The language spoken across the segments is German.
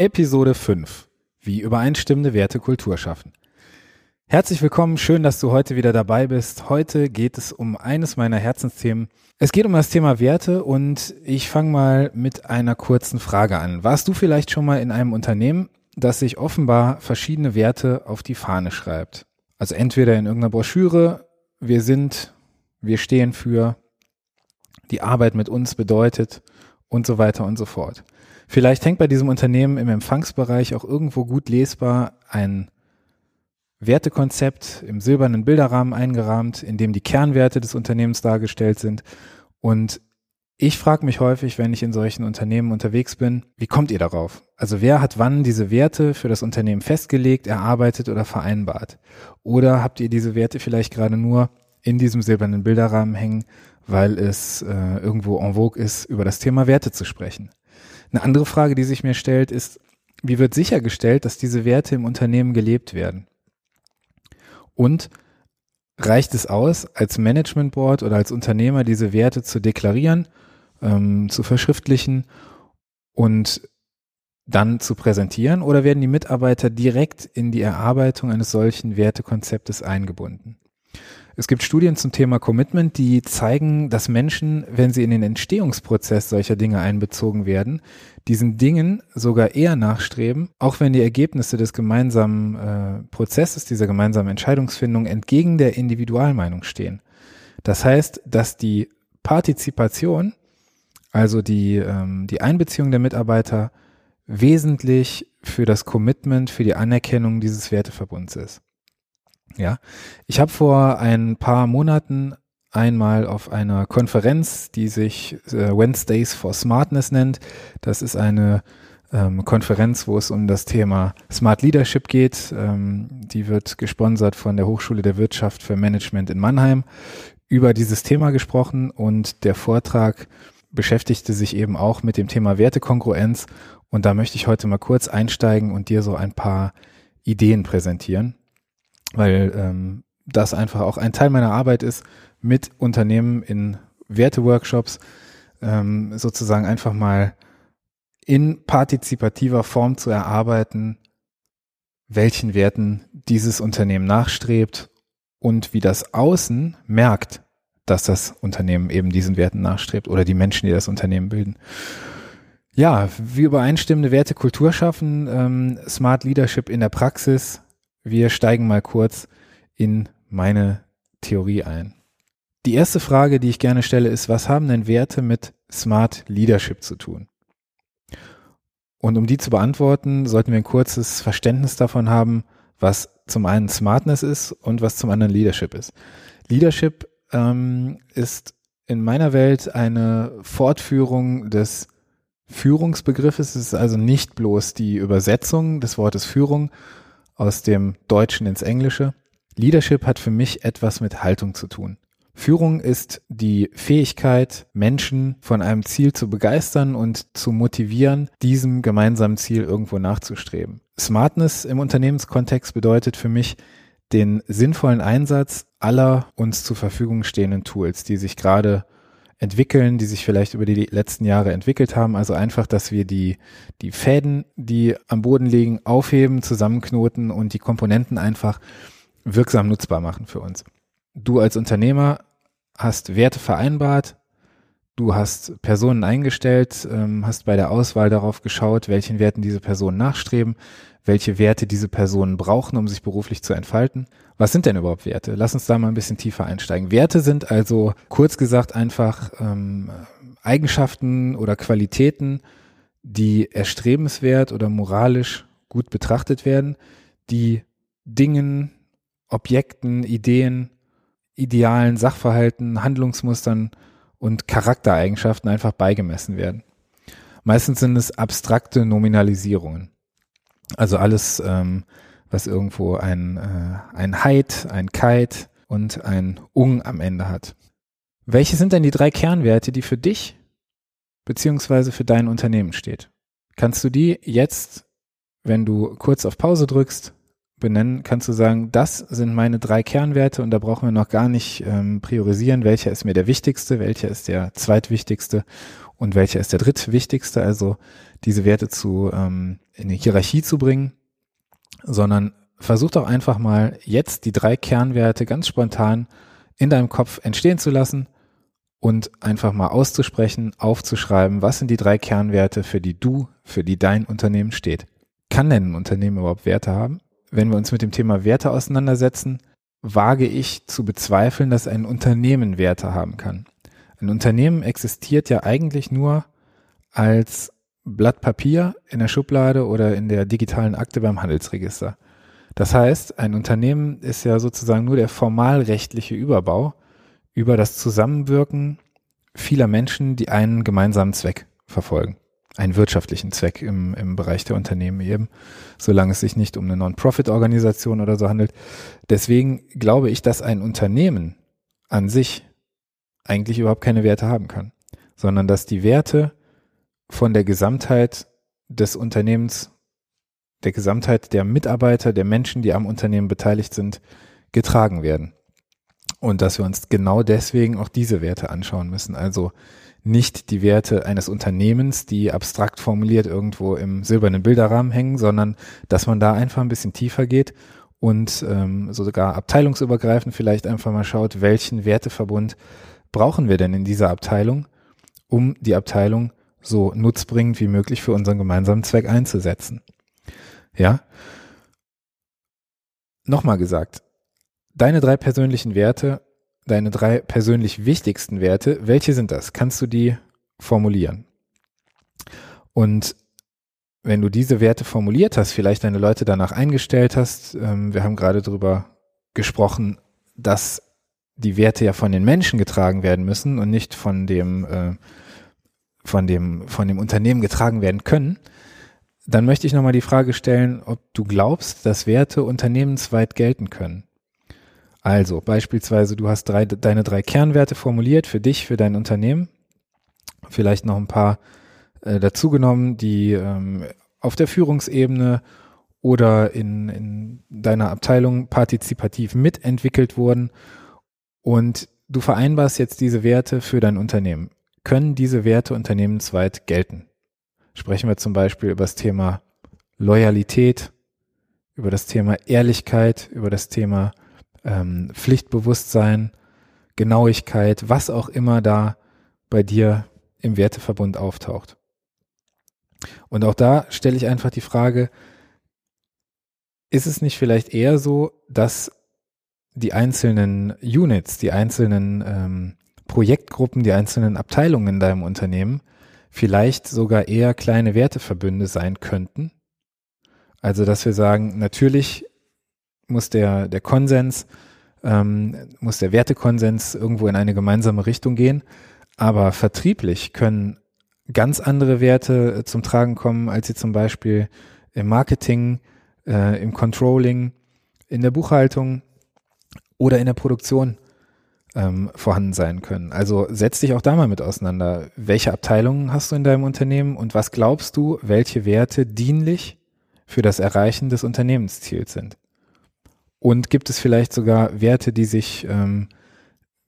Episode 5. Wie übereinstimmende Werte Kultur schaffen. Herzlich willkommen, schön, dass du heute wieder dabei bist. Heute geht es um eines meiner Herzensthemen. Es geht um das Thema Werte und ich fange mal mit einer kurzen Frage an. Warst du vielleicht schon mal in einem Unternehmen, das sich offenbar verschiedene Werte auf die Fahne schreibt? Also entweder in irgendeiner Broschüre, wir sind, wir stehen für, die Arbeit mit uns bedeutet und so weiter und so fort. Vielleicht hängt bei diesem Unternehmen im Empfangsbereich auch irgendwo gut lesbar ein Wertekonzept im silbernen Bilderrahmen eingerahmt, in dem die Kernwerte des Unternehmens dargestellt sind. Und ich frage mich häufig, wenn ich in solchen Unternehmen unterwegs bin, wie kommt ihr darauf? Also wer hat wann diese Werte für das Unternehmen festgelegt, erarbeitet oder vereinbart? Oder habt ihr diese Werte vielleicht gerade nur in diesem silbernen Bilderrahmen hängen, weil es äh, irgendwo en vogue ist, über das Thema Werte zu sprechen? Eine andere Frage, die sich mir stellt, ist, wie wird sichergestellt, dass diese Werte im Unternehmen gelebt werden? Und reicht es aus, als Management Board oder als Unternehmer diese Werte zu deklarieren, ähm, zu verschriftlichen und dann zu präsentieren oder werden die Mitarbeiter direkt in die Erarbeitung eines solchen Wertekonzeptes eingebunden? Es gibt Studien zum Thema Commitment, die zeigen, dass Menschen, wenn sie in den Entstehungsprozess solcher Dinge einbezogen werden, diesen Dingen sogar eher nachstreben, auch wenn die Ergebnisse des gemeinsamen äh, Prozesses, dieser gemeinsamen Entscheidungsfindung entgegen der Individualmeinung stehen. Das heißt, dass die Partizipation, also die, ähm, die Einbeziehung der Mitarbeiter, wesentlich für das Commitment, für die Anerkennung dieses Werteverbunds ist. Ja, ich habe vor ein paar Monaten einmal auf einer Konferenz, die sich äh, Wednesdays for Smartness nennt. Das ist eine ähm, Konferenz, wo es um das Thema Smart Leadership geht. Ähm, die wird gesponsert von der Hochschule der Wirtschaft für Management in Mannheim. Über dieses Thema gesprochen und der Vortrag beschäftigte sich eben auch mit dem Thema Wertekongruenz. Und da möchte ich heute mal kurz einsteigen und dir so ein paar Ideen präsentieren weil ähm, das einfach auch ein Teil meiner Arbeit ist, mit Unternehmen in Werteworkshops ähm, sozusagen einfach mal in partizipativer Form zu erarbeiten, welchen Werten dieses Unternehmen nachstrebt und wie das Außen merkt, dass das Unternehmen eben diesen Werten nachstrebt oder die Menschen, die das Unternehmen bilden. Ja, wie übereinstimmende Wertekultur schaffen, ähm, Smart Leadership in der Praxis, wir steigen mal kurz in meine Theorie ein. Die erste Frage, die ich gerne stelle, ist, was haben denn Werte mit Smart Leadership zu tun? Und um die zu beantworten, sollten wir ein kurzes Verständnis davon haben, was zum einen Smartness ist und was zum anderen Leadership ist. Leadership ähm, ist in meiner Welt eine Fortführung des Führungsbegriffes. Es ist also nicht bloß die Übersetzung des Wortes Führung, aus dem Deutschen ins Englische. Leadership hat für mich etwas mit Haltung zu tun. Führung ist die Fähigkeit, Menschen von einem Ziel zu begeistern und zu motivieren, diesem gemeinsamen Ziel irgendwo nachzustreben. Smartness im Unternehmenskontext bedeutet für mich den sinnvollen Einsatz aller uns zur Verfügung stehenden Tools, die sich gerade entwickeln, die sich vielleicht über die letzten Jahre entwickelt haben. Also einfach, dass wir die, die Fäden, die am Boden liegen, aufheben, zusammenknoten und die Komponenten einfach wirksam nutzbar machen für uns. Du als Unternehmer hast Werte vereinbart, du hast Personen eingestellt, ähm, hast bei der Auswahl darauf geschaut, welchen Werten diese Personen nachstreben, welche Werte diese Personen brauchen, um sich beruflich zu entfalten. Was sind denn überhaupt Werte? Lass uns da mal ein bisschen tiefer einsteigen. Werte sind also kurz gesagt einfach ähm, Eigenschaften oder Qualitäten, die erstrebenswert oder moralisch gut betrachtet werden, die Dingen, Objekten, Ideen, idealen Sachverhalten, Handlungsmustern und Charaktereigenschaften einfach beigemessen werden. Meistens sind es abstrakte Nominalisierungen. Also alles, ähm, was irgendwo ein, äh, ein Heid, ein Kite und ein Ung am Ende hat. Welche sind denn die drei Kernwerte, die für dich beziehungsweise für dein Unternehmen steht? Kannst du die jetzt, wenn du kurz auf Pause drückst, benennen, kannst du sagen, das sind meine drei Kernwerte und da brauchen wir noch gar nicht ähm, priorisieren, welcher ist mir der wichtigste, welcher ist der zweitwichtigste und welcher ist der drittwichtigste. Also diese Werte zu ähm, in eine Hierarchie zu bringen, sondern versuch doch einfach mal jetzt die drei Kernwerte ganz spontan in deinem Kopf entstehen zu lassen und einfach mal auszusprechen, aufzuschreiben, was sind die drei Kernwerte, für die du, für die dein Unternehmen steht. Kann denn ein Unternehmen überhaupt Werte haben? Wenn wir uns mit dem Thema Werte auseinandersetzen, wage ich zu bezweifeln, dass ein Unternehmen Werte haben kann. Ein Unternehmen existiert ja eigentlich nur als Blatt Papier in der Schublade oder in der digitalen Akte beim Handelsregister. Das heißt, ein Unternehmen ist ja sozusagen nur der formalrechtliche Überbau über das Zusammenwirken vieler Menschen, die einen gemeinsamen Zweck verfolgen. Einen wirtschaftlichen Zweck im, im Bereich der Unternehmen eben, solange es sich nicht um eine Non-Profit-Organisation oder so handelt. Deswegen glaube ich, dass ein Unternehmen an sich eigentlich überhaupt keine Werte haben kann, sondern dass die Werte von der Gesamtheit des Unternehmens, der Gesamtheit der Mitarbeiter, der Menschen, die am Unternehmen beteiligt sind, getragen werden. Und dass wir uns genau deswegen auch diese Werte anschauen müssen. Also nicht die Werte eines Unternehmens, die abstrakt formuliert irgendwo im silbernen Bilderrahmen hängen, sondern dass man da einfach ein bisschen tiefer geht und ähm, sogar abteilungsübergreifend vielleicht einfach mal schaut, welchen Werteverbund brauchen wir denn in dieser Abteilung, um die Abteilung so nutzbringend wie möglich für unseren gemeinsamen Zweck einzusetzen. Ja? Nochmal gesagt, deine drei persönlichen Werte, deine drei persönlich wichtigsten Werte, welche sind das? Kannst du die formulieren? Und wenn du diese Werte formuliert hast, vielleicht deine Leute danach eingestellt hast, ähm, wir haben gerade darüber gesprochen, dass die Werte ja von den Menschen getragen werden müssen und nicht von dem äh, von dem, von dem Unternehmen getragen werden können, dann möchte ich nochmal die Frage stellen, ob du glaubst, dass Werte unternehmensweit gelten können. Also beispielsweise, du hast drei, deine drei Kernwerte formuliert für dich, für dein Unternehmen, vielleicht noch ein paar äh, dazugenommen, die ähm, auf der Führungsebene oder in, in deiner Abteilung partizipativ mitentwickelt wurden. Und du vereinbarst jetzt diese Werte für dein Unternehmen. Können diese Werte unternehmensweit gelten. Sprechen wir zum Beispiel über das Thema Loyalität, über das Thema Ehrlichkeit, über das Thema ähm, Pflichtbewusstsein, Genauigkeit, was auch immer da bei dir im Werteverbund auftaucht. Und auch da stelle ich einfach die Frage, ist es nicht vielleicht eher so, dass die einzelnen Units, die einzelnen ähm, Projektgruppen, die einzelnen Abteilungen in deinem Unternehmen vielleicht sogar eher kleine Werteverbünde sein könnten. Also, dass wir sagen, natürlich muss der, der Konsens, ähm, muss der Wertekonsens irgendwo in eine gemeinsame Richtung gehen, aber vertrieblich können ganz andere Werte äh, zum Tragen kommen, als sie zum Beispiel im Marketing, äh, im Controlling, in der Buchhaltung oder in der Produktion ähm, vorhanden sein können. Also setz dich auch da mal mit auseinander. Welche Abteilungen hast du in deinem Unternehmen und was glaubst du, welche Werte dienlich für das Erreichen des Unternehmensziels sind? Und gibt es vielleicht sogar Werte, die sich, ähm,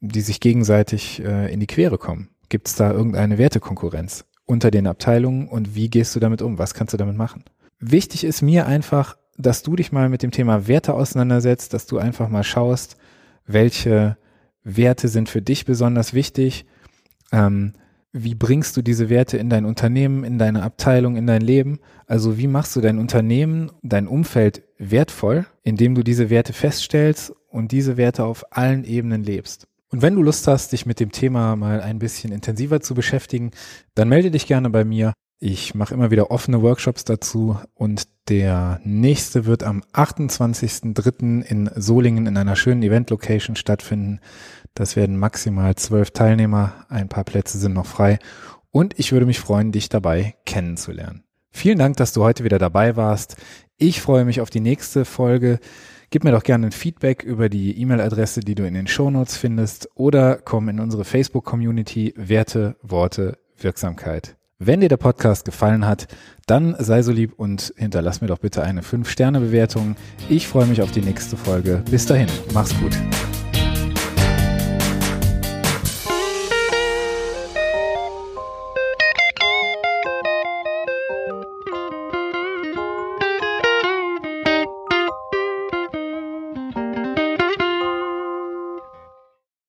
die sich gegenseitig äh, in die Quere kommen? Gibt es da irgendeine Wertekonkurrenz unter den Abteilungen und wie gehst du damit um? Was kannst du damit machen? Wichtig ist mir einfach, dass du dich mal mit dem Thema Werte auseinandersetzt, dass du einfach mal schaust, welche Werte sind für dich besonders wichtig? Ähm, wie bringst du diese Werte in dein Unternehmen, in deine Abteilung, in dein Leben? Also wie machst du dein Unternehmen, dein Umfeld wertvoll, indem du diese Werte feststellst und diese Werte auf allen Ebenen lebst? Und wenn du Lust hast, dich mit dem Thema mal ein bisschen intensiver zu beschäftigen, dann melde dich gerne bei mir. Ich mache immer wieder offene Workshops dazu und der nächste wird am 28.03. in Solingen in einer schönen Event-Location stattfinden. Das werden maximal zwölf Teilnehmer, ein paar Plätze sind noch frei und ich würde mich freuen, dich dabei kennenzulernen. Vielen Dank, dass du heute wieder dabei warst. Ich freue mich auf die nächste Folge. Gib mir doch gerne ein Feedback über die E-Mail-Adresse, die du in den Shownotes findest oder komm in unsere Facebook-Community Werte, Worte, Wirksamkeit. Wenn dir der Podcast gefallen hat, dann sei so lieb und hinterlass mir doch bitte eine 5-Sterne-Bewertung. Ich freue mich auf die nächste Folge. Bis dahin, mach's gut.